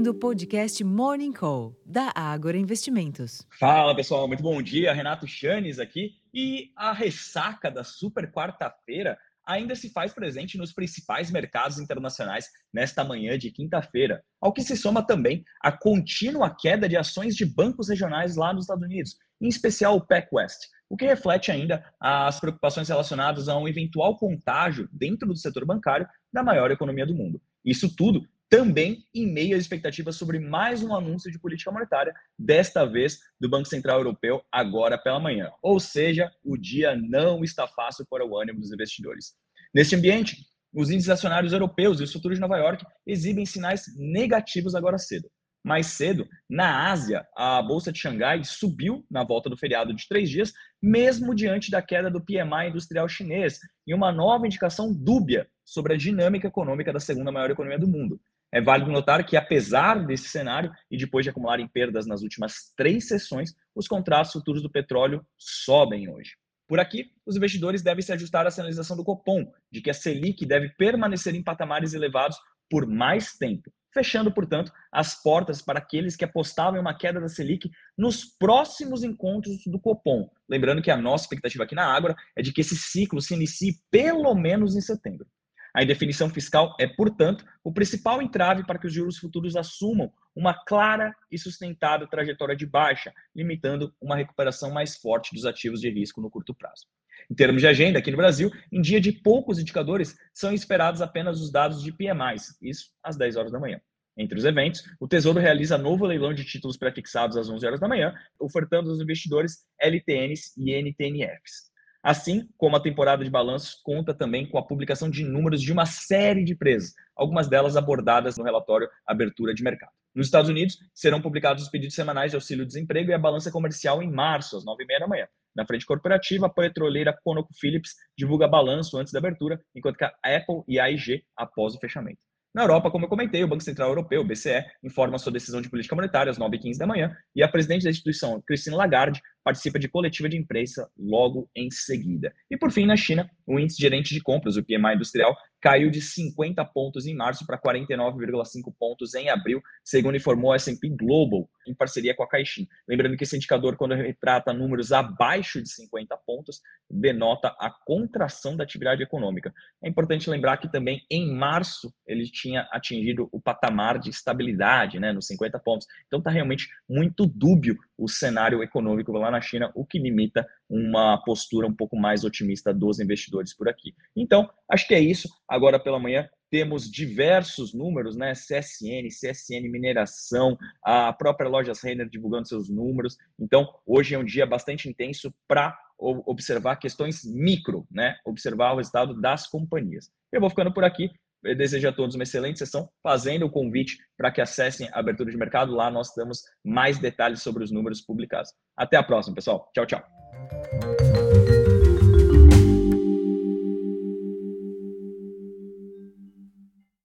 ouvindo o podcast Morning Call, da Ágora Investimentos. Fala pessoal, muito bom dia. Renato Chanes aqui. E a ressaca da super quarta-feira ainda se faz presente nos principais mercados internacionais nesta manhã de quinta-feira, ao que se soma também a contínua queda de ações de bancos regionais lá nos Estados Unidos, em especial o PacWest, o que reflete ainda as preocupações relacionadas a um eventual contágio dentro do setor bancário da maior economia do mundo. Isso tudo também em meio às expectativas sobre mais um anúncio de política monetária, desta vez do Banco Central Europeu, agora pela manhã. Ou seja, o dia não está fácil para o ânimo dos investidores. Neste ambiente, os índices acionários europeus e os futuros de Nova York exibem sinais negativos agora cedo. Mais cedo, na Ásia, a Bolsa de Xangai subiu na volta do feriado de três dias, mesmo diante da queda do PMI industrial chinês, e uma nova indicação dúbia sobre a dinâmica econômica da segunda maior economia do mundo. É válido notar que, apesar desse cenário e depois de acumularem perdas nas últimas três sessões, os contratos futuros do petróleo sobem hoje. Por aqui, os investidores devem se ajustar à sinalização do Copom, de que a Selic deve permanecer em patamares elevados por mais tempo, fechando, portanto, as portas para aqueles que apostavam em uma queda da Selic nos próximos encontros do Copom. Lembrando que a nossa expectativa aqui na Ágora é de que esse ciclo se inicie pelo menos em setembro. A indefinição fiscal é, portanto, o principal entrave para que os juros futuros assumam uma clara e sustentável trajetória de baixa, limitando uma recuperação mais forte dos ativos de risco no curto prazo. Em termos de agenda, aqui no Brasil, em dia de poucos indicadores, são esperados apenas os dados de PMIs, isso às 10 horas da manhã. Entre os eventos, o Tesouro realiza novo leilão de títulos prefixados às 11 horas da manhã, ofertando aos investidores LTNs e NTNFs. Assim como a temporada de balanços conta também com a publicação de números de uma série de empresas, algumas delas abordadas no relatório Abertura de Mercado. Nos Estados Unidos, serão publicados os pedidos semanais de auxílio-desemprego e a balança comercial em março, às 9h30 da manhã. Na frente corporativa, a petroleira ConocoPhillips divulga balanço antes da abertura, enquanto que a Apple e a AIG após o fechamento. Na Europa, como eu comentei, o Banco Central Europeu, o BCE, informa sua decisão de política monetária às 9h15 da manhã e a presidente da instituição, Christine Lagarde, participa de coletiva de imprensa logo em seguida. E por fim, na China, o índice gerente de compras, o PMI industrial, caiu de 50 pontos em março para 49,5 pontos em abril, segundo informou a S&P Global, em parceria com a Caixin. Lembrando que esse indicador, quando retrata números abaixo de 50 pontos, denota a contração da atividade econômica. É importante lembrar que também em março ele tinha atingido o patamar de estabilidade, né, nos 50 pontos. Então está realmente muito dúbio o cenário econômico lá na China, o que limita uma postura um pouco mais otimista dos investidores por aqui. Então, acho que é isso. Agora pela manhã temos diversos números, né? CSN, CSN Mineração, a própria Lojas Renner divulgando seus números. Então, hoje é um dia bastante intenso para observar questões micro, né? Observar o resultado das companhias. Eu vou ficando por aqui. Eu desejo a todos uma excelente sessão, fazendo o convite para que acessem a abertura de mercado. Lá nós temos mais detalhes sobre os números publicados. Até a próxima, pessoal. Tchau, tchau.